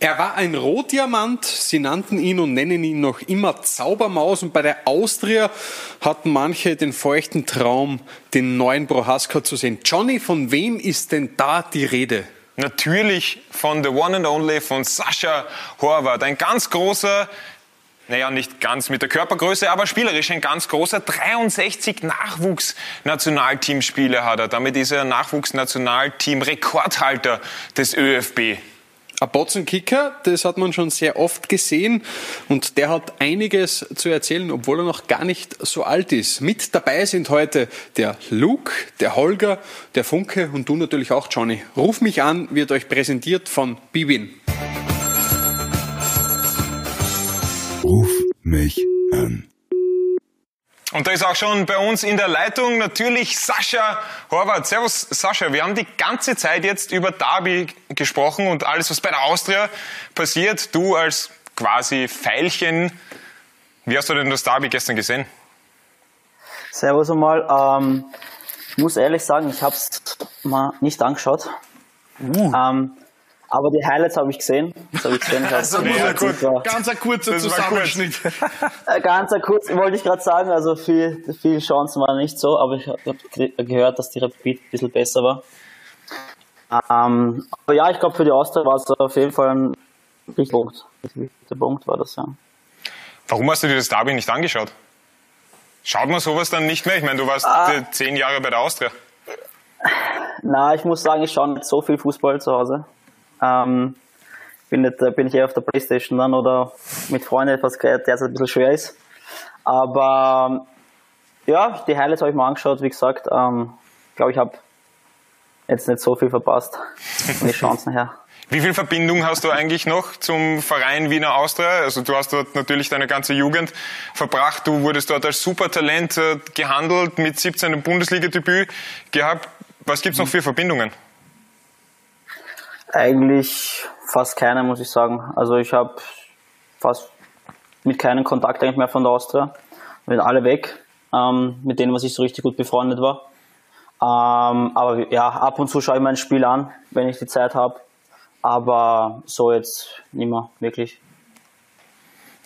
Er war ein Rohdiamant, sie nannten ihn und nennen ihn noch immer Zaubermaus und bei der Austria hatten manche den feuchten Traum, den neuen Prohaska zu sehen. Johnny, von wem ist denn da die Rede? Natürlich von the one and only, von Sascha Horvath. Ein ganz großer, naja, nicht ganz mit der Körpergröße, aber spielerisch ein ganz großer. 63 Nachwuchsnationalteamspiele hat er. Damit ist er Nachwuchsnationalteam-Rekordhalter des ÖFB. Ein Botzenkicker, das hat man schon sehr oft gesehen und der hat einiges zu erzählen, obwohl er noch gar nicht so alt ist. Mit dabei sind heute der Luke, der Holger, der Funke und du natürlich auch, Johnny. Ruf mich an, wird euch präsentiert von Bibin. Ruf mich an. Und da ist auch schon bei uns in der Leitung natürlich Sascha Horvath. Servus Sascha, wir haben die ganze Zeit jetzt über Derby gesprochen und alles, was bei der Austria passiert. Du als quasi Pfeilchen, wie hast du denn das Derby gestern gesehen? Servus einmal. Ähm, ich muss ehrlich sagen, ich habe es mal nicht angeschaut. Uh. Ähm, aber die Highlights habe ich gesehen. Das habe ich gesehen. Ich also, ja, gut. War, ganz ein kurzer Zusammenschnitt. Äh, ganz ein kurz, wollte ich gerade sagen. Also viel, viele Chancen waren nicht so, aber ich habe gehört, dass die Rapid ein bisschen besser war. Ähm, aber ja, ich glaube für die Austria war es auf jeden Fall ein wichtiger Punkt. Der Punkt war das, ja. Warum hast du dir das Derby nicht angeschaut? Schaut man sowas dann nicht mehr? Ich meine, du warst ah. zehn Jahre bei der Austria. Na, ich muss sagen, ich schaue nicht so viel Fußball zu Hause. Ähm, bin, nicht, bin ich eher auf der Playstation dann oder mit Freunden etwas der jetzt ein bisschen schwer ist. Aber ja, die Highlights habe ich mir angeschaut, wie gesagt. Ähm, glaube, ich habe jetzt nicht so viel verpasst von den Chancen her. Wie viel Verbindung hast du eigentlich noch zum Verein Wiener Austria? Also du hast dort natürlich deine ganze Jugend verbracht. Du wurdest dort als Supertalent äh, gehandelt, mit 17 ein Bundesliga-Debüt gehabt. Was gibt's noch für Verbindungen? Eigentlich fast keine, muss ich sagen. Also ich habe fast mit keinem Kontakt eigentlich mehr von der Austria. Sind alle weg, ähm, mit denen, was ich so richtig gut befreundet war. Ähm, aber ja, ab und zu schaue ich mir ein Spiel an, wenn ich die Zeit habe. Aber so jetzt nicht mehr, wirklich.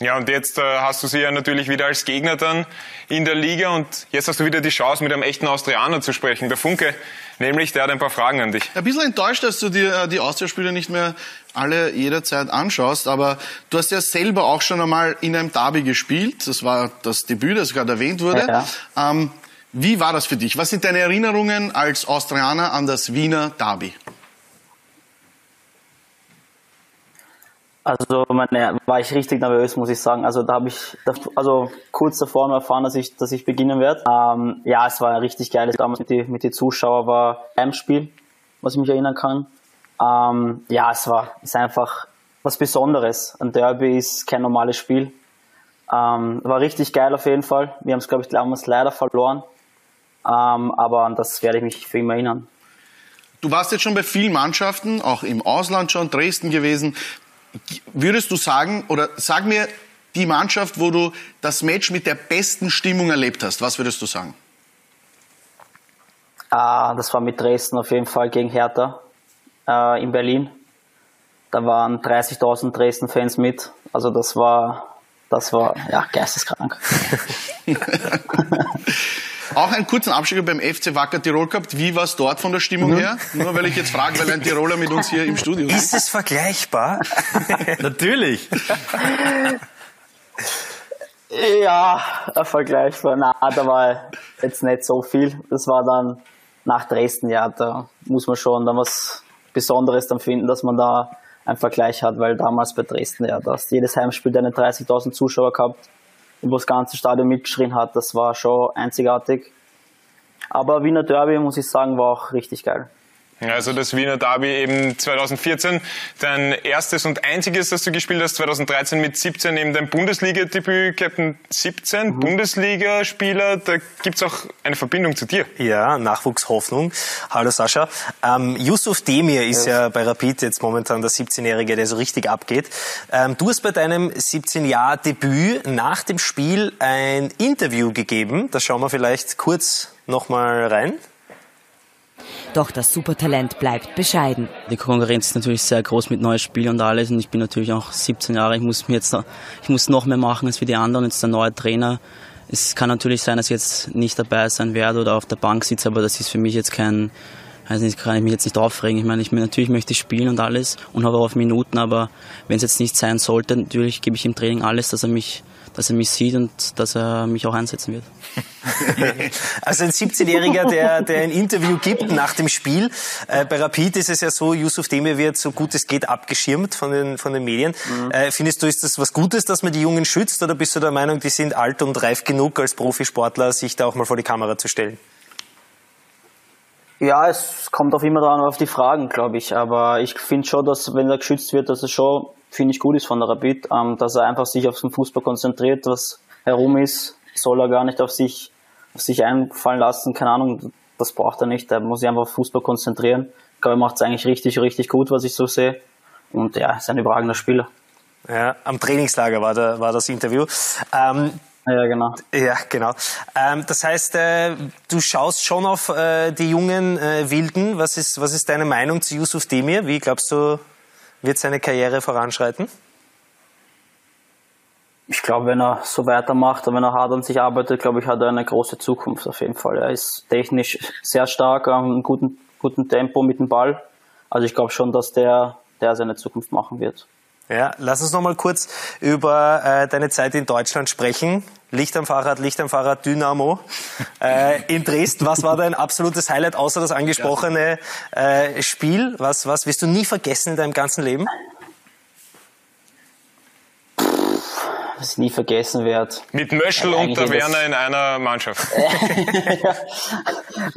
Ja, und jetzt äh, hast du sie ja natürlich wieder als Gegner dann in der Liga und jetzt hast du wieder die Chance, mit einem echten Austrianer zu sprechen. Der Funke, nämlich, der hat ein paar Fragen an dich. Ein bisschen enttäuscht, dass du dir äh, die Austria-Spiele nicht mehr alle jederzeit anschaust, aber du hast ja selber auch schon einmal in einem Derby gespielt. Das war das Debüt, das gerade erwähnt wurde. Ja, ja. Ähm, wie war das für dich? Was sind deine Erinnerungen als Austrianer an das Wiener Derby? Also meine, war ich richtig nervös, muss ich sagen. Also da habe ich, also kurz davor erfahren, dass ich, dass ich beginnen werde. Ähm, ja, es war richtig geiles damals mit den mit die Zuschauern war ein Spiel, was ich mich erinnern kann. Ähm, ja, es war, ist einfach was Besonderes. Ein Derby ist kein normales Spiel. Ähm, war richtig geil auf jeden Fall. Wir haben es, glaube ich, damals leider verloren. Ähm, aber an das werde ich mich für immer erinnern. Du warst jetzt schon bei vielen Mannschaften, auch im Ausland schon, Dresden gewesen. Würdest du sagen, oder sag mir die Mannschaft, wo du das Match mit der besten Stimmung erlebt hast, was würdest du sagen? Ah, das war mit Dresden auf jeden Fall gegen Hertha äh, in Berlin. Da waren 30.000 Dresden-Fans mit. Also das war, das war ja geisteskrank. Auch einen kurzen Abstecher beim FC Wacker Tirol gehabt. Wie war es dort von der Stimmung mhm. her? Nur weil ich jetzt frage, weil ein Tiroler mit uns hier im Studio ist. Ist es vergleichbar? Natürlich. Ja, vergleichbar. Na, da war jetzt nicht so viel. Das war dann nach Dresden, ja, da muss man schon dann was Besonderes dann finden, dass man da einen Vergleich hat, weil damals bei Dresden, ja, da hast jedes Heimspiel eine 30.000 Zuschauer gehabt wo das ganze Stadion mitgeschrien hat. Das war schon einzigartig. Aber Wiener Derby, muss ich sagen, war auch richtig geil. Also das Wiener Derby eben 2014, dein erstes und einziges, das du gespielt hast, 2013 mit 17 eben dein Bundesliga-Debüt, Captain 17, mhm. Bundesligaspieler, da gibt's auch eine Verbindung zu dir. Ja, Nachwuchshoffnung. Hallo Sascha. Ähm, Yusuf Demir ist ja. ja bei Rapid jetzt momentan der 17-Jährige, der so richtig abgeht. Ähm, du hast bei deinem 17-Jahr-Debüt nach dem Spiel ein Interview gegeben. Da schauen wir vielleicht kurz nochmal rein. Doch das Supertalent bleibt bescheiden. Die Konkurrenz ist natürlich sehr groß mit neuen Spielen und alles. Und ich bin natürlich auch 17 Jahre. Ich muss mir jetzt, ich muss noch mehr machen als wie die anderen. Jetzt der neue Trainer. Es kann natürlich sein, dass ich jetzt nicht dabei sein werde oder auf der Bank sitze, aber das ist für mich jetzt kein, also nicht, kann ich mich jetzt nicht aufregen. Ich meine, ich natürlich möchte ich spielen und alles und habe auch auf Minuten, aber wenn es jetzt nicht sein sollte, natürlich gebe ich im Training alles, dass er mich dass er mich sieht und dass er mich auch einsetzen wird. also ein 17-Jähriger, der, der ein Interview gibt nach dem Spiel. Äh, bei Rapid ist es ja so, Yusuf Demir wird so gut es geht abgeschirmt von den, von den Medien. Mhm. Äh, findest du, ist das was Gutes, dass man die Jungen schützt oder bist du der Meinung, die sind alt und reif genug als Profisportler, sich da auch mal vor die Kamera zu stellen? Ja, es kommt auch immer dran auf die Fragen, glaube ich. Aber ich finde schon, dass wenn er geschützt wird, dass es schon finde ich gut ist von der Rapid, ähm, dass er einfach sich auf den Fußball konzentriert, was herum ist, soll er gar nicht auf sich, auf sich einfallen lassen, keine Ahnung, das braucht er nicht, er muss sich einfach auf Fußball konzentrieren. Ich glaube, er macht es eigentlich richtig, richtig gut, was ich so sehe. Und ja, ist ein überragender Spieler. Ja, am Trainingslager war, der, war das Interview. Ähm, ja, genau. Ja, genau. Ähm, das heißt, äh, du schaust schon auf äh, die jungen äh, Wilden. Was ist, was ist deine Meinung zu Yusuf Demir? Wie glaubst du, wird seine Karriere voranschreiten? Ich glaube, wenn er so weitermacht und wenn er hart an sich arbeitet, glaube ich, hat er eine große Zukunft auf jeden Fall. Er ist technisch sehr stark, einem guten, guten Tempo mit dem Ball. Also ich glaube schon, dass der, der seine Zukunft machen wird. Ja, lass uns noch mal kurz über äh, deine Zeit in Deutschland sprechen. Licht am Fahrrad, Licht am Fahrrad, Dynamo. Äh, in Dresden, was war dein absolutes Highlight, außer das angesprochene äh, Spiel? Was, was wirst du nie vergessen in deinem ganzen Leben? Was ich nie vergessen werde. Mit Möschel und der Werner in einer Mannschaft. ja.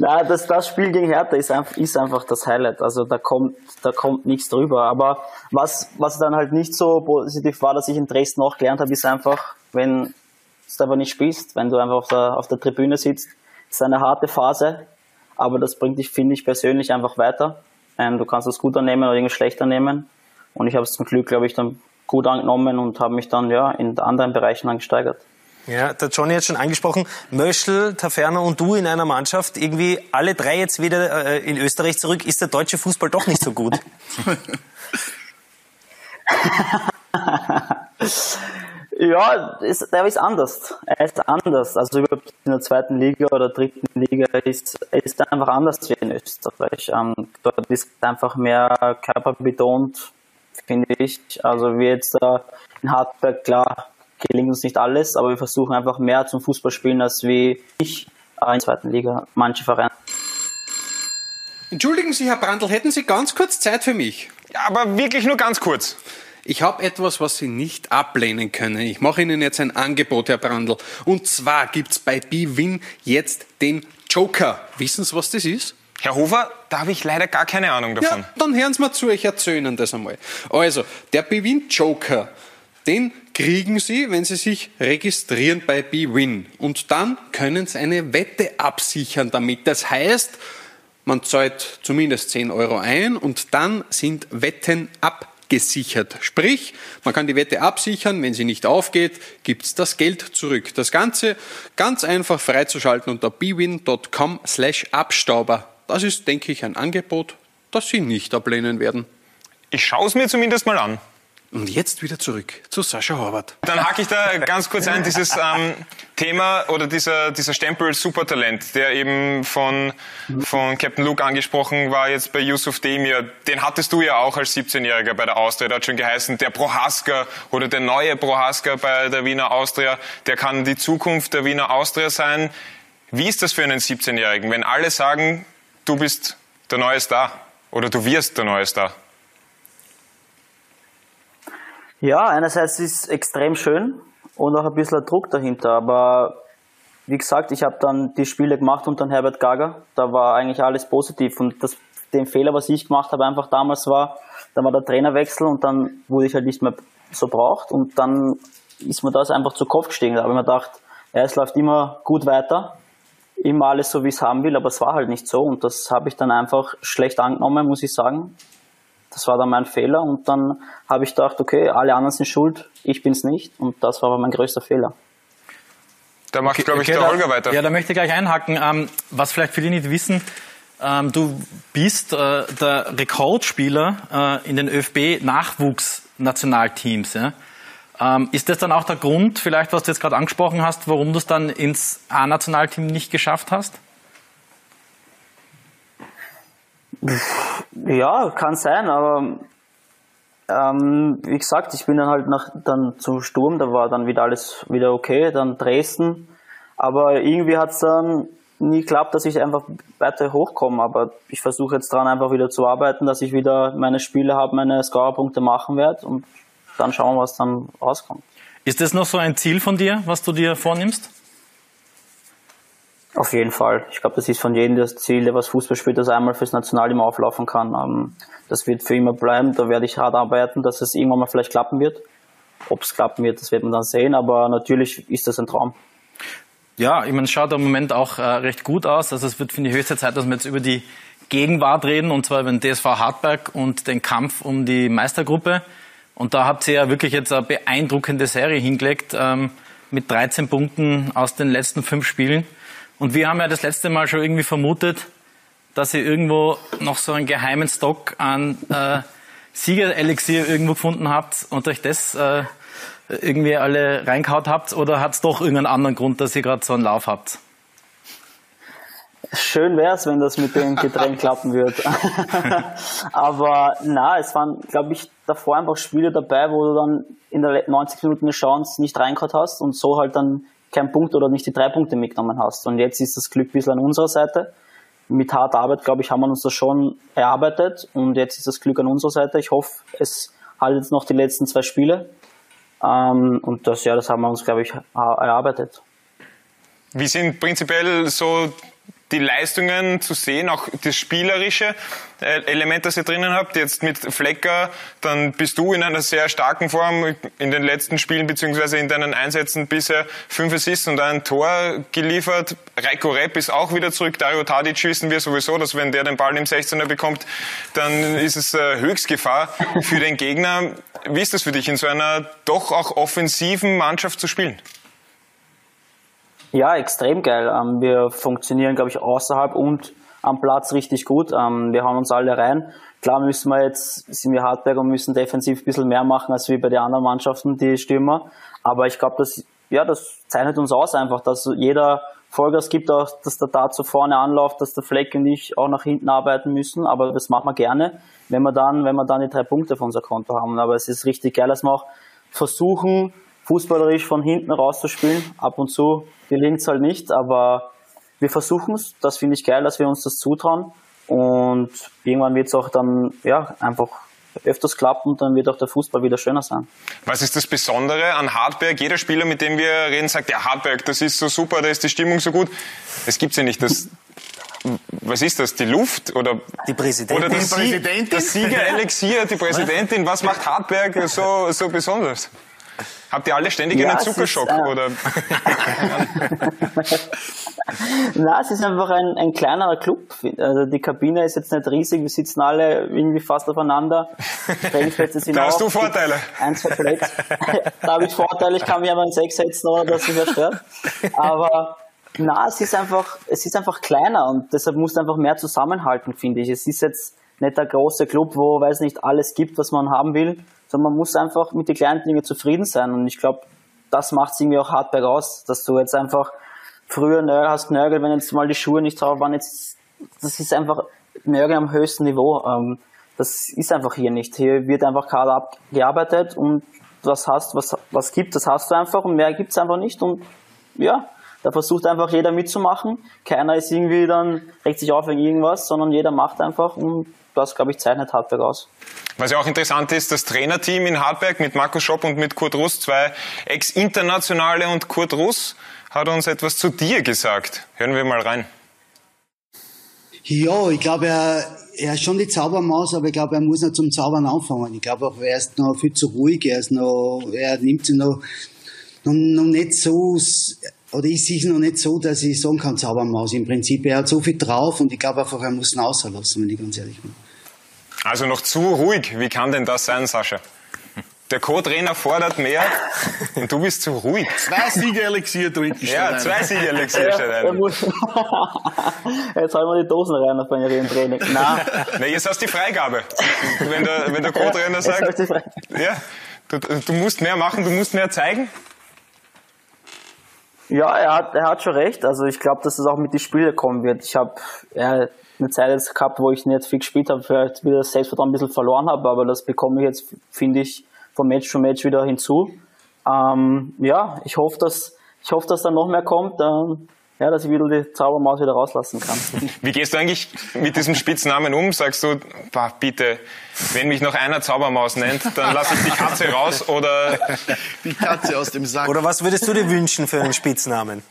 Nein, das, das Spiel gegen Hertha ist einfach, ist einfach das Highlight. Also da kommt, da kommt nichts drüber. Aber was, was dann halt nicht so positiv war, dass ich in Dresden auch gelernt habe, ist einfach, wenn du aber nicht spielst, wenn du einfach auf der, auf der Tribüne sitzt, ist eine harte Phase. Aber das bringt dich, finde ich, persönlich einfach weiter. Ähm, du kannst das gut annehmen oder irgendwie schlecht annehmen. Und ich habe es zum Glück, glaube ich, dann gut angenommen und habe mich dann ja in anderen Bereichen angesteigert. Ja, der Johnny hat schon angesprochen, Möschel, Taferner und du in einer Mannschaft, irgendwie alle drei jetzt wieder äh, in Österreich zurück. Ist der deutsche Fußball doch nicht so gut? ja, ist, der ist anders. Er ist anders. Also überhaupt in der zweiten Liga oder dritten Liga ist, ist einfach anders wie in Österreich. Ähm, dort ist einfach mehr körperbetont, finde ich. Also wie jetzt äh, in Hartberg, klar, gelingt uns nicht alles, aber wir versuchen einfach mehr zum Fußballspielen als wie ich äh, in der zweiten Liga, manche Vereine. Entschuldigen Sie, Herr Brandl, hätten Sie ganz kurz Zeit für mich? Ja, aber wirklich nur ganz kurz. Ich habe etwas, was Sie nicht ablehnen können. Ich mache Ihnen jetzt ein Angebot, Herr Brandl. Und zwar gibt's bei BWin jetzt den Joker. Wissen Sie, was das ist? Herr Hofer, da habe ich leider gar keine Ahnung davon. Ja, dann hören Sie mal zu, ich erzähle Ihnen das einmal. Also, der BWin Joker, den kriegen Sie, wenn Sie sich registrieren bei BWin. Und dann können Sie eine Wette absichern damit. Das heißt, man zahlt zumindest 10 Euro ein und dann sind Wetten abgesichert. Sprich, man kann die Wette absichern, wenn sie nicht aufgeht, gibt's das Geld zurück. Das Ganze ganz einfach freizuschalten unter bwin.com slash Abstauber. Das ist, denke ich, ein Angebot, das Sie nicht ablehnen werden. Ich schaue es mir zumindest mal an. Und jetzt wieder zurück zu Sascha Horvath. Dann hake ich da ganz kurz ein, dieses ähm, Thema oder dieser, dieser Stempel Supertalent, der eben von, von Captain Luke angesprochen war, jetzt bei Yusuf Demir. Den hattest du ja auch als 17-Jähriger bei der Austria. Der hat schon geheißen, der Prohaska oder der neue Prohaska bei der Wiener Austria, der kann die Zukunft der Wiener Austria sein. Wie ist das für einen 17-Jährigen, wenn alle sagen, du bist der neue Star oder du wirst der neue Star? Ja, einerseits ist es extrem schön und auch ein bisschen Druck dahinter, aber wie gesagt, ich habe dann die Spiele gemacht unter Herbert Gager, da war eigentlich alles positiv und das, den Fehler, was ich gemacht habe, einfach damals war, da war der Trainerwechsel und dann wurde ich halt nicht mehr so braucht und dann ist mir das einfach zu Kopf gestiegen. Da habe ich mir gedacht, ja, es läuft immer gut weiter, immer alles so, wie es haben will, aber es war halt nicht so und das habe ich dann einfach schlecht angenommen, muss ich sagen. Das war dann mein Fehler und dann habe ich gedacht, okay, alle anderen sind schuld, ich bin es nicht und das war aber mein größter Fehler. Da macht, okay, glaube ich, okay, der da, Holger weiter. Ja, da möchte ich gleich einhaken. Ähm, was vielleicht viele nicht wissen, ähm, du bist äh, der Rekordspieler äh, in den ÖFB-Nachwuchsnationalteams. Ja? Ähm, ist das dann auch der Grund, vielleicht, was du jetzt gerade angesprochen hast, warum du es dann ins A-Nationalteam nicht geschafft hast? Ja, kann sein, aber ähm, wie gesagt, ich bin dann halt nach, dann zum Sturm, da war dann wieder alles wieder okay, dann Dresden, aber irgendwie hat es dann nie geklappt, dass ich einfach weiter hochkomme, aber ich versuche jetzt dran einfach wieder zu arbeiten, dass ich wieder meine Spiele habe, meine Scorerpunkte machen werde. Und dann schauen, was dann rauskommt. Ist das noch so ein Ziel von dir, was du dir vornimmst? Auf jeden Fall. Ich glaube, das ist von jedem das Ziel, der was Fußball spielt, dass er einmal fürs Nationalteam auflaufen kann. Ähm, das wird für immer bleiben. Da werde ich hart arbeiten, dass es irgendwann mal vielleicht klappen wird. Ob es klappen wird, das wird man dann sehen. Aber natürlich ist das ein Traum. Ja, ich meine, es schaut im Moment auch äh, recht gut aus. Also es wird, finde ich, höchste Zeit, dass wir jetzt über die Gegenwart reden, und zwar über den DSV Hartberg und den Kampf um die Meistergruppe. Und da habt ihr ja wirklich jetzt eine beeindruckende Serie hingelegt, ähm, mit 13 Punkten aus den letzten fünf Spielen. Und wir haben ja das letzte Mal schon irgendwie vermutet, dass ihr irgendwo noch so einen geheimen Stock an äh, Siegerelixier irgendwo gefunden habt und euch das äh, irgendwie alle reingehaut habt oder hat es doch irgendeinen anderen Grund, dass ihr gerade so einen Lauf habt? Schön wäre es, wenn das mit dem Getränk klappen würde. Aber na, es waren, glaube ich, davor einfach Spiele dabei, wo du dann in der 90 Minuten eine Chance nicht reingehauen hast und so halt dann keinen Punkt oder nicht die drei Punkte mitgenommen hast. Und jetzt ist das Glück ein bisschen an unserer Seite. Mit harter Arbeit, glaube ich, haben wir uns das schon erarbeitet und jetzt ist das Glück an unserer Seite. Ich hoffe, es haltet jetzt noch die letzten zwei Spiele. Ähm, und das, ja, das haben wir uns, glaube ich, erarbeitet. Wie sind prinzipiell so die Leistungen zu sehen, auch das spielerische äh, Element, das ihr drinnen habt. Jetzt mit Flecker, dann bist du in einer sehr starken Form in den letzten Spielen beziehungsweise in deinen Einsätzen bisher fünf Assists und ein Tor geliefert. Reiko Repp ist auch wieder zurück. Dario Tadic wissen wir sowieso, dass wenn der den Ball im 16er bekommt, dann ist es äh, Höchstgefahr für den Gegner. Wie ist das für dich, in so einer doch auch offensiven Mannschaft zu spielen? Ja, extrem geil. Ähm, wir funktionieren, glaube ich, außerhalb und am Platz richtig gut. Ähm, wir hauen uns alle rein. Klar müssen wir jetzt, sind wir Hartberg und müssen defensiv ein bisschen mehr machen als wie bei den anderen Mannschaften, die Stürmer. Aber ich glaube, das, ja, das zeichnet uns aus einfach, dass jeder Vollgas gibt, auch, dass der dazu vorne anläuft, dass der Fleck und ich auch nach hinten arbeiten müssen. Aber das machen wir gerne, wenn wir dann, wenn wir dann die drei Punkte auf unser Konto haben. Aber es ist richtig geil, dass wir auch versuchen, fußballerisch von hinten rauszuspielen. Ab und zu gelingt es halt nicht, aber wir versuchen es. Das finde ich geil, dass wir uns das zutrauen. Und irgendwann wird es auch dann ja, einfach öfters klappen und dann wird auch der Fußball wieder schöner sein. Was ist das Besondere an Hartberg? Jeder Spieler, mit dem wir reden, sagt, ja, Hartberg, das ist so super, da ist die Stimmung so gut. Es gibt ja nicht. Das, was ist das? Die Luft? Oder, die Präsidentin? Oder das, Präsidentin? das Siegerelixier, die Präsidentin. Was macht Hartberg so, so besonders? Habt ihr alle ständig ja, einen Zuckerschock? Ist, äh, oder? Na, es ist einfach ein, ein kleinerer Club. Also die Kabine ist jetzt nicht riesig, wir sitzen alle irgendwie fast aufeinander. sind da hast du Vorteile. Ein, zwei Plätze. da habe ich Vorteile, ich kann mich aber in sechs setzen, ohne dass mich stört. Aber na, es ist einfach, es ist einfach kleiner und deshalb muss einfach mehr zusammenhalten, finde ich. Es ist jetzt nicht der große Club, wo, weiß nicht, alles gibt, was man haben will, sondern man muss einfach mit den kleinen Dingen zufrieden sein. Und ich glaube, das macht es irgendwie auch Hartberg aus, dass du jetzt einfach früher Nörgel hast Nörgel, wenn jetzt mal die Schuhe nicht drauf waren, jetzt, das ist einfach Nörgel am höchsten Niveau. Ähm, das ist einfach hier nicht. Hier wird einfach Kader abgearbeitet und was hast, was, was gibt, das hast du einfach und mehr gibt's einfach nicht und ja, da versucht einfach jeder mitzumachen. Keiner ist irgendwie dann, regt sich auf wegen irgendwas, sondern jeder macht einfach und das, glaube ich, zeichnet Hartberg aus. Was ja auch interessant ist, das Trainerteam in Hartberg mit Markus Schopp und mit Kurt Russ, zwei Ex-Internationale und Kurt Russ hat uns etwas zu dir gesagt. Hören wir mal rein. Ja, ich glaube, er, er ist schon die Zaubermaus, aber ich glaube, er muss noch zum Zaubern anfangen. Ich glaube auch, er ist noch viel zu ruhig, er ist noch, er nimmt sich noch, noch, noch nicht so, oder ich sehe es noch nicht so, dass ich sagen kann, Zaubermaus. Im Prinzip, er hat so viel drauf und ich glaube einfach, er muss ihn auslassen, wenn ich ganz ehrlich bin. Also noch zu ruhig. Wie kann denn das sein, Sascha? Der Co-Trainer fordert mehr und du bist zu ruhig. Zwei Siegerelixier trinken Ja, zwei Siegerelixier steht ein. Jetzt halten wir die Dosen rein auf meinem Training. Nein, Na, jetzt hast du die Freigabe. Wenn der, wenn der Co-Trainer sagt, ja, du, du musst mehr machen, du musst mehr zeigen. Ja, er hat, er hat schon recht. Also ich glaube, dass es auch mit den Spielen kommen wird. Ich habe ja, eine Zeit jetzt gehabt, wo ich nicht viel gespielt habe, vielleicht wieder das Selbstvertrauen ein bisschen verloren habe, aber das bekomme ich jetzt, finde ich, von Match zu Match wieder hinzu. Ähm, ja, ich hoffe, dass ich hoffe, dass da noch mehr kommt, ähm, ja, dass ich wieder die Zaubermaus wieder rauslassen kann. Wie gehst du eigentlich mit diesem Spitznamen um? Sagst du, bah, bitte, wenn mich noch einer Zaubermaus nennt, dann lasse ich die Katze raus oder Die Katze aus dem Sack. Oder was würdest du dir wünschen für einen Spitznamen?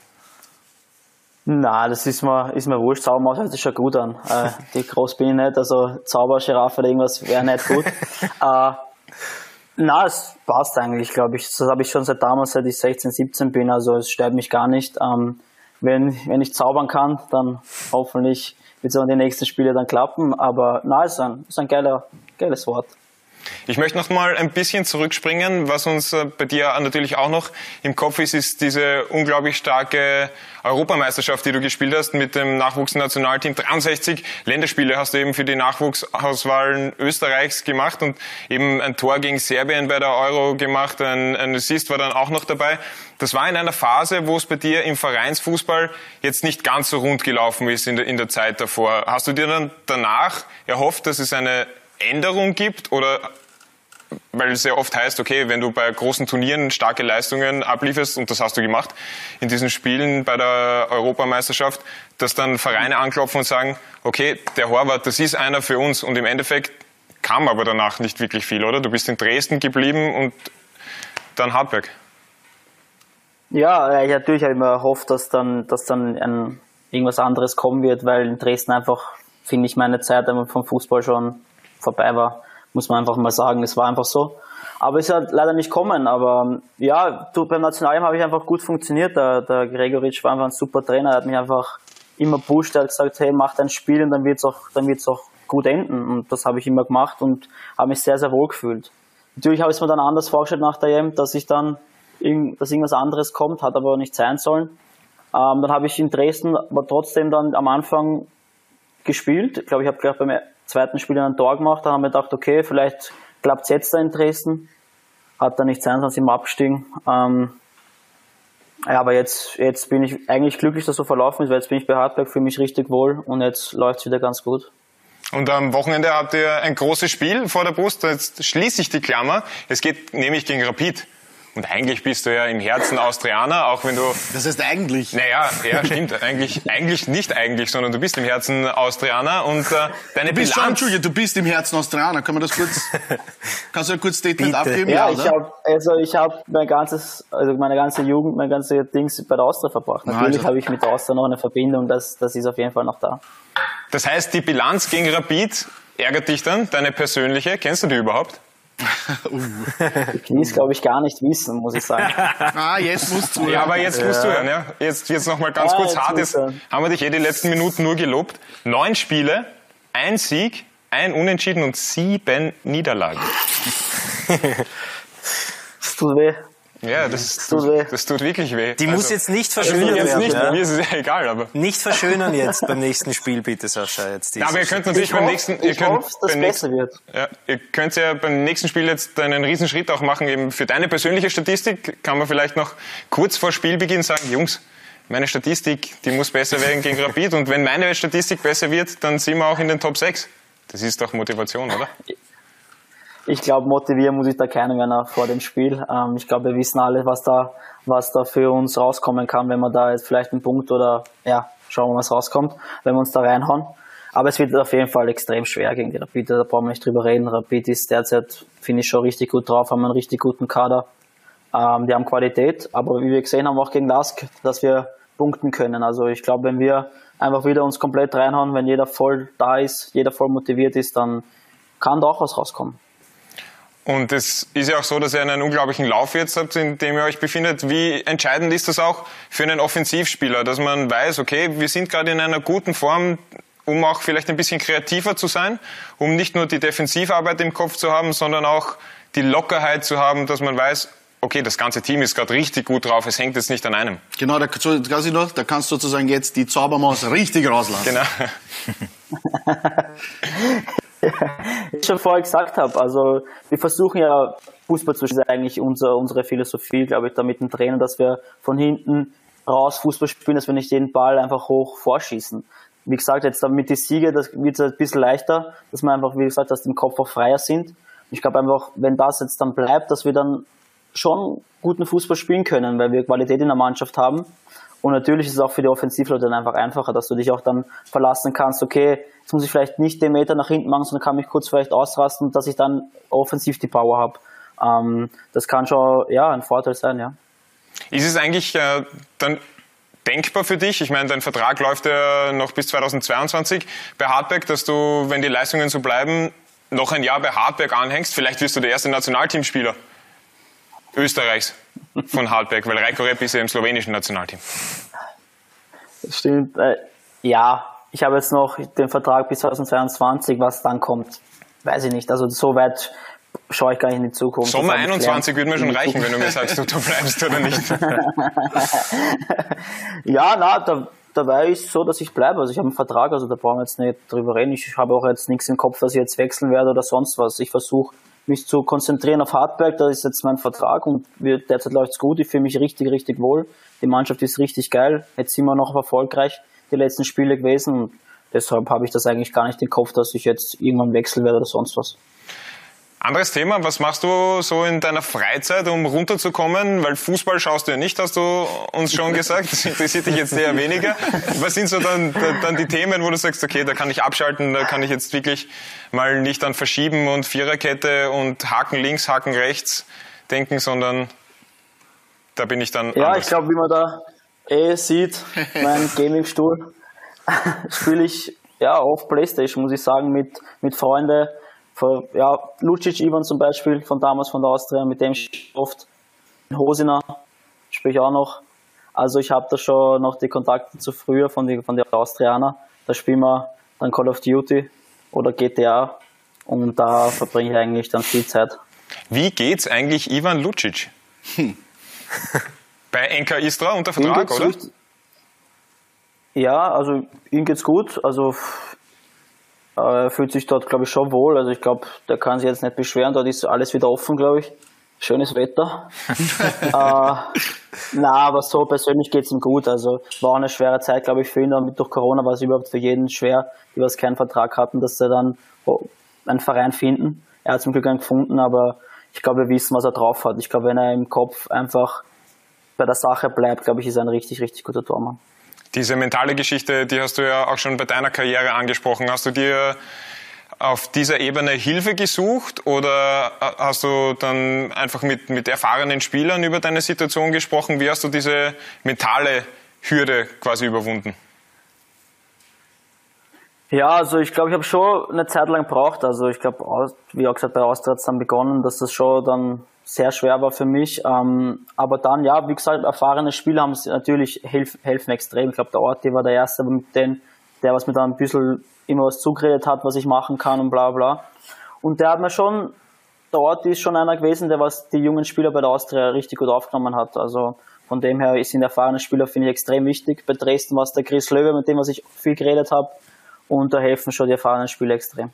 Na, das ist mir, ist mir wurscht. Zaubermaus hört sich schon gut an. Äh, die groß bin ich nicht, also Zaubergiraffe oder irgendwas wäre nicht gut. äh, na, es passt eigentlich, glaube ich. Das habe ich schon seit damals, seit ich 16, 17 bin, also es stört mich gar nicht. Ähm, wenn, wenn ich zaubern kann, dann hoffentlich wird es auch in den nächsten Spielen dann klappen. Aber na, es ist ein, ist ein geiler, geiles Wort. Ich möchte noch mal ein bisschen zurückspringen. Was uns äh, bei dir natürlich auch noch im Kopf ist, ist diese unglaublich starke Europameisterschaft, die du gespielt hast mit dem Nachwuchsnationalteam. 63 Länderspiele hast du eben für die Nachwuchsauswahlen Österreichs gemacht und eben ein Tor gegen Serbien bei der Euro gemacht. Ein, ein Assist war dann auch noch dabei. Das war in einer Phase, wo es bei dir im Vereinsfußball jetzt nicht ganz so rund gelaufen ist in der, in der Zeit davor. Hast du dir dann danach erhofft, dass es eine Änderung gibt oder weil es ja oft heißt, okay, wenn du bei großen Turnieren starke Leistungen ablieferst, und das hast du gemacht in diesen Spielen bei der Europameisterschaft, dass dann Vereine anklopfen und sagen, okay, der Horvath, das ist einer für uns. Und im Endeffekt kam aber danach nicht wirklich viel, oder? Du bist in Dresden geblieben und dann Hartberg. Ja, ich natürlich habe ich mir erhofft, dass dann, dass dann ein, irgendwas anderes kommen wird, weil in Dresden einfach, finde ich, meine Zeit vom Fußball schon vorbei war. Muss man einfach mal sagen, es war einfach so. Aber es hat leider nicht kommen. Aber ja, du, beim Nationalteam habe ich einfach gut funktioniert. Der, der Gregoritsch war einfach ein super Trainer. Er hat mich einfach immer pusht. Er hat gesagt, hey, mach dein Spiel und dann wird's auch, auch gut enden. Und das habe ich immer gemacht und habe mich sehr, sehr wohl gefühlt. Natürlich habe ich es mir dann anders vorgestellt nach der EM, dass ich dann, dass irgendwas anderes kommt, hat aber nicht sein sollen. Ähm, dann habe ich in Dresden aber trotzdem dann am Anfang gespielt. Ich glaube, ich habe gleich beim zweiten Spiel ein Tor gemacht. Dann haben wir gedacht, okay, vielleicht klappt es jetzt da in Dresden. Hat dann nicht sein, sonst im Abstieg. Ähm, ja, aber jetzt, jetzt bin ich eigentlich glücklich, dass so verlaufen ist, weil jetzt bin ich bei Hartberg, fühle mich richtig wohl und jetzt läuft es wieder ganz gut. Und am Wochenende habt ihr ein großes Spiel vor der Brust. Jetzt schließe ich die Klammer. Es geht nämlich gegen Rapid. Und eigentlich bist du ja im Herzen Austrianer, auch wenn du Das heißt eigentlich. Naja, ja, stimmt. Eigentlich, eigentlich nicht eigentlich, sondern du bist im Herzen Austrianer und äh, deine Du bist schon, Bilanz. Entschuldige, du bist im Herzen Australier. Können wir das kurz, kannst du ein kurzes Statement Bitte. abgeben? Ja, Ja, ich habe also ich habe mein ganzes, also meine ganze Jugend, mein ganze Dings bei der Austria verbracht. Natürlich Also. habe ich mit der Austria noch eine Verbindung, das, das ist auf jeden Fall noch da. Das heißt, die Bilanz gegen Rapid ärgert dich dann, deine persönliche. Kennst du die überhaupt? Ich will es, glaube ich, gar nicht wissen, muss ich sagen. Ah, jetzt musst du. Ja, aber jetzt musst du hören, ja. Jetzt, jetzt noch mal ganz Ja, kurz hart. Jetzt haben wir dich eh die letzten Minuten nur gelobt. Neun Spiele, ein Sieg, ein Unentschieden und sieben Niederlagen. Es tut weh. Ja, das, tut weh. das tut wirklich weh. Die muss Also, jetzt nicht also verschönern jetzt werden. nicht, ja? mir ist es ja egal, aber. Nicht verschönern jetzt beim nächsten Spiel, bitte, Sascha. Jetzt Ja, aber ihr könnt natürlich Ich beim hoffe, nächsten, ihr ich könnt hoffe, dass es beim besser nächsten, wird. ja, ihr könnt ja beim nächsten Spiel jetzt einen riesen Schritt auch machen, eben für deine persönliche Statistik kann man vielleicht noch kurz vor Spielbeginn sagen, Jungs, meine Statistik, die muss besser werden gegen Rapid und wenn meine Statistik besser wird, dann sind wir auch in den Top 6. Das ist doch Motivation, oder? Ich glaube, motivieren muss ich da keinen mehr vor dem Spiel. Ähm, ich glaube, wir wissen alle, was da, was da für uns rauskommen kann, wenn man da jetzt vielleicht einen Punkt oder ja, schauen wir was rauskommt, wenn wir uns da reinhauen. Aber es wird auf jeden Fall extrem schwer gegen die Rapid, da brauchen wir nicht drüber reden. Rapid ist derzeit, finde ich, schon richtig gut drauf, haben einen richtig guten Kader. Ähm, die haben Qualität, aber wie wir gesehen haben, auch gegen Lask, dass wir punkten können. Also ich glaube, wenn wir einfach wieder uns komplett reinhauen, wenn jeder voll da ist, jeder voll motiviert ist, dann kann da auch was rauskommen. Und es ist ja auch so, dass ihr einen unglaublichen Lauf jetzt habt, in dem ihr euch befindet. Wie entscheidend ist das auch für einen Offensivspieler, dass man weiß, okay, wir sind gerade in einer guten Form, um auch vielleicht ein bisschen kreativer zu sein, um nicht nur die Defensivarbeit im Kopf zu haben, sondern auch die Lockerheit zu haben, dass man weiß, okay, das ganze Team ist gerade richtig gut drauf, es hängt jetzt nicht an einem. Genau, da, noch, da kannst du sozusagen jetzt die Zaubermaus richtig rauslassen. Genau. Ich schon vorher gesagt habe, also wir versuchen ja Fußball zu spielen, eigentlich unser, unsere Philosophie, glaube ich, da mit dem Trainer, dass wir von hinten raus Fußball spielen, dass wir nicht den Ball einfach hoch vorschießen. Wie gesagt, jetzt mit den Siege, das wird es ein bisschen leichter, dass wir einfach, wie gesagt, dass die im Kopf auch freier sind. Ich glaube einfach, wenn das jetzt dann bleibt, dass wir dann schon guten Fußball spielen können, weil wir Qualität in der Mannschaft haben. Und natürlich ist es auch für die Offensivleute dann einfach einfacher, dass du dich auch dann verlassen kannst, okay, jetzt muss ich vielleicht nicht den Meter nach hinten machen, sondern kann mich kurz vielleicht ausrasten, dass ich dann offensiv die Power habe. Ähm, das kann schon ja, ein Vorteil sein, ja. Ist es eigentlich äh, dann denkbar für dich? Ich meine, dein Vertrag läuft ja noch bis 2022 bei Hartberg, dass du, wenn die Leistungen so bleiben, noch ein Jahr bei Hartberg anhängst. Vielleicht wirst du der erste Nationalteamspieler Österreichs von Hartberg, weil Reiko Rep ist ja im slowenischen Nationalteam. Das stimmt. Äh, ja, ich habe jetzt noch den Vertrag bis 2022, was dann kommt, weiß ich nicht. Also so weit schaue ich gar nicht in die Zukunft. Sommer 21 würde mir schon reichen, wenn du mir sagst, du, du bleibst oder nicht. ja, na, da, dabei ist es so, dass ich bleibe. Also ich habe einen Vertrag, also da brauchen wir jetzt nicht drüber reden. Ich habe auch jetzt nichts im Kopf, dass ich jetzt wechseln werde oder sonst was. Ich versuche mich zu konzentrieren auf Hartberg, da ist jetzt mein Vertrag und wir, derzeit läuft es gut. Ich fühle mich richtig, richtig wohl. Die Mannschaft ist richtig geil. Jetzt sind wir noch erfolgreich die letzten Spiele gewesen und deshalb habe ich das eigentlich gar nicht im Kopf, dass ich jetzt irgendwann wechseln werde oder sonst was. Anderes Thema, was machst du so in deiner Freizeit, um runterzukommen? Weil Fußball schaust du ja nicht, hast du uns schon gesagt. Das interessiert dich jetzt eher weniger. Was sind so dann, dann die Themen, wo du sagst, okay, da kann ich abschalten, da kann ich jetzt wirklich mal nicht an Verschieben und Viererkette und Haken links, Haken rechts denken, sondern da bin ich dann. Ja, anders. ich glaube, wie man da eh sieht, mein Gaming-Stuhl, spiele ich ja oft Playstation, muss ich sagen, mit, mit Freunden ja, Lucic Ivan zum Beispiel von damals von der Austria, mit dem ich oft Hosina spiele ich auch noch. Also ich habe da schon noch die Kontakte zu früher von, die, von der Austrianer. Da spielen wir dann Call of Duty oder GTA und da verbringe ich eigentlich dann viel Zeit. Wie geht's eigentlich Ivan Lucic? Hm. Bei NK Istra unter Vertrag, oder? Ja, also ihm geht's gut. Also er fühlt sich dort, glaube ich, schon wohl. Also ich glaube, der kann sich jetzt nicht beschweren. Dort ist alles wieder offen, glaube ich. Schönes Wetter. äh, na, aber so persönlich geht's ihm gut. Also war auch eine schwere Zeit, glaube ich, für ihn. Und durch Corona war es überhaupt für jeden schwer, die was keinen Vertrag hatten, dass sie dann einen Verein finden. Er hat zum Glück einen gefunden, aber ich glaube, wir wissen, was er drauf hat. Ich glaube, wenn er im Kopf einfach bei der Sache bleibt, glaube ich, ist er ein richtig, richtig guter Tormann. Diese mentale Geschichte, die hast du ja auch schon bei deiner Karriere angesprochen. Hast du dir auf dieser Ebene Hilfe gesucht oder hast du dann einfach mit, mit erfahrenen Spielern über deine Situation gesprochen? Wie hast du diese mentale Hürde quasi überwunden? Ja, also ich glaube, ich habe schon eine Zeit lang gebraucht. Also ich glaube, wie auch gesagt, bei Austria hat es dann begonnen, dass das schon dann sehr schwer war für mich. Ähm, aber dann, ja, wie gesagt, erfahrene Spieler haben es natürlich helf, helfen extrem. Ich glaube, der Ort, der war der Erste, mit denen, der was mir dann ein bisschen immer was zugeredet hat, was ich machen kann und bla bla. Und der hat mir schon, der Ort ist schon einer gewesen, der was die jungen Spieler bei der Austria richtig gut aufgenommen hat. Also von dem her sind erfahrene Spieler, finde ich, extrem wichtig. Bei Dresden war es der Chris Löwe, mit dem was ich viel geredet habe. Und da helfen schon die erfahrenen Spieler extrem.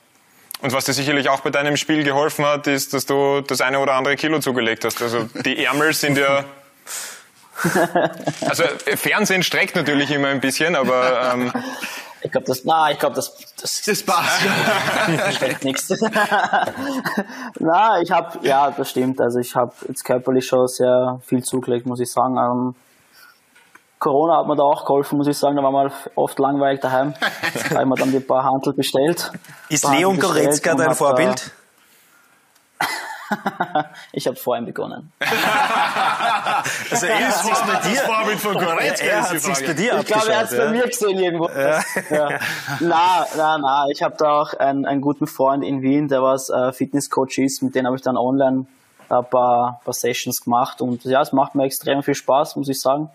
Und was dir sicherlich auch bei deinem Spiel geholfen hat, ist, dass du das eine oder andere Kilo zugelegt hast. Also die Ärmel sind ja. Also Fernsehen streckt natürlich immer ein bisschen, aber. Ähm ich glaube, das, na, ich glaube, das, das, das passt. steckt nichts. na, ich habe, ja, das stimmt. Also ich habe jetzt körperlich schon sehr viel zugelegt, muss ich sagen. Corona hat mir da auch geholfen, muss ich sagen. Da war mal oft langweilig daheim. da haben wir dann ein paar Handel bestellt. Ist Leon Goretzka dein Vorbild? ich habe vor ihm begonnen. also er hat sich's bei dir. Das Vorbild von Goretzka er hat sich's bei dir Ich glaube, er hat es ja. bei mir gesehen irgendwo. Ja. ja. Na, na, na. Ich habe da auch einen, einen guten Freund in Wien, der was äh, Fitnesscoach ist. Mit dem habe ich dann online ein paar, paar Sessions gemacht. Und ja, es macht mir extrem viel Spaß, muss ich sagen.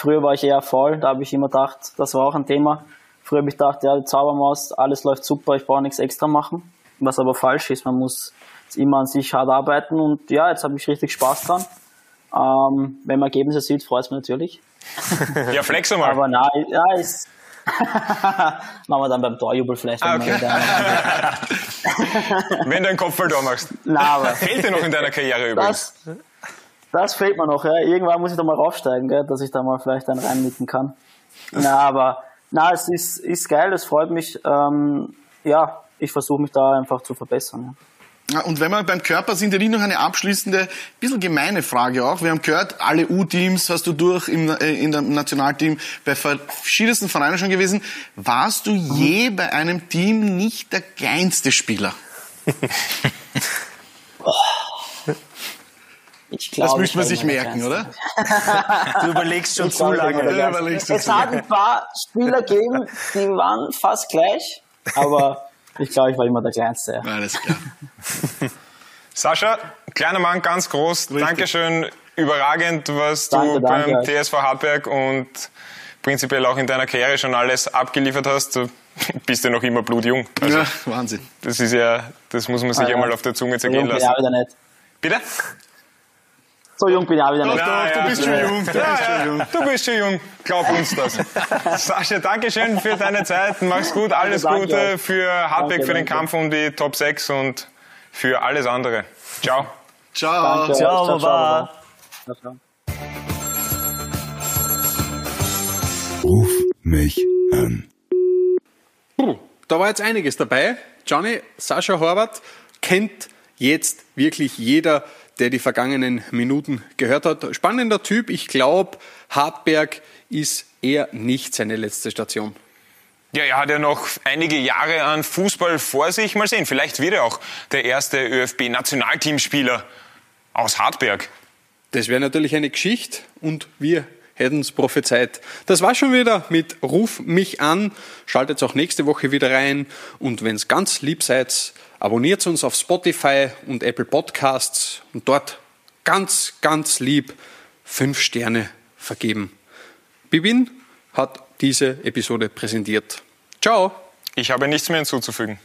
Früher war ich eher faul, da habe ich immer gedacht, das war auch ein Thema. Früher habe ich gedacht, ja, die Zaubermaus, alles läuft super, ich brauche nichts extra machen. Was aber falsch ist, man muss immer an sich hart arbeiten und ja, jetzt habe ich richtig Spaß dran. Ähm, wenn man Ergebnisse sieht, freut es mich natürlich. Ja, flex mal. Aber nein, ja, ist. Machen wir dann beim Torjubel vielleicht. Ah, okay. wenn du einen Kopfball machst. Nein, aber Fehlt dir noch in deiner Karriere übrigens? Das, das fehlt mir noch. Ja. Irgendwann muss ich da mal raufsteigen, gell, dass ich da mal vielleicht einen reinnicken kann. Na, aber na, es ist, ist geil, es freut mich. Ähm, ja, ich versuche mich da einfach zu verbessern. Ja. Und wenn wir beim Körper sind, ja nicht noch eine abschließende, bisschen gemeine Frage auch. Wir haben gehört, alle U-Teams hast du durch im, äh, in dem Nationalteam bei verschiedensten Vereinen schon gewesen. Warst du je bei einem Team nicht der kleinste Spieler? Ich glaub, das müsste man sich merken, oder? du überlegst schon zu lange. Es hat ein paar Spieler gegeben, die waren fast gleich, aber ich glaube, ich war immer der Kleinste. Alles klar. Sascha, kleiner Mann, ganz groß. Richtig. Dankeschön. Überragend, was danke, du beim danke. TSV Hartberg und prinzipiell auch in deiner Karriere schon alles abgeliefert hast. Du bist ja noch immer blutjung. Also, ja, Wahnsinn. Das ist ja, das muss man sich ja mal auf der Zunge zergehen lassen. Ja, wieder nicht. Bitte? So jung bin ich auch wieder nicht. Doch, doch, du bist schon jung. Du bist schon jung. Du bist schon jung. Glaub uns das. Sascha, danke schön für deine Zeit. Mach's gut. Alles danke, Gute für Hartberg, danke, für den danke. Kampf um die Top 6 und für alles andere. Ciao. Ciao. Danke. Ciao, ciao, Baba. ciao, ciao. Ruf mich an. Puh, da war jetzt einiges dabei. Johnny, Sascha Horvath kennt jetzt wirklich jeder, der die vergangenen Minuten gehört hat. Spannender Typ. Ich glaube, Hartberg ist eher nicht seine letzte Station. Ja, er hat ja noch einige Jahre an Fußball vor sich. Mal sehen, vielleicht wird er auch der erste ÖFB-Nationalteamspieler aus Hartberg. Das wäre natürlich eine Geschichte und wir hätten es prophezeit. Das war schon wieder mit Ruf mich an. Schaltet auch nächste Woche wieder rein und wenn es ganz lieb seid, abonniert uns auf Spotify und Apple Podcasts und dort ganz, ganz lieb fünf Sterne vergeben. Bibin hat diese Episode präsentiert. Ciao! Ich habe nichts mehr hinzuzufügen.